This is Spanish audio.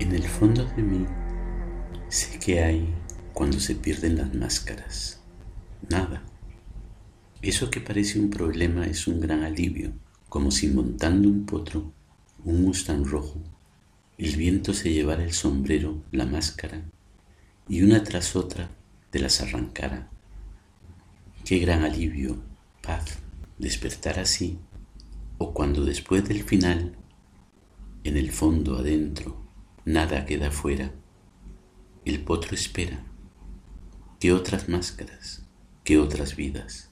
En el fondo de mí sé que hay cuando se pierden las máscaras. Nada. Eso que parece un problema es un gran alivio, como si montando un potro, un mustang rojo, el viento se llevara el sombrero, la máscara, y una tras otra te las arrancara. Qué gran alivio, paz, despertar así, o cuando después del final, en el fondo adentro, nada queda fuera, el potro espera. ¿Qué otras máscaras? ¿Qué otras vidas?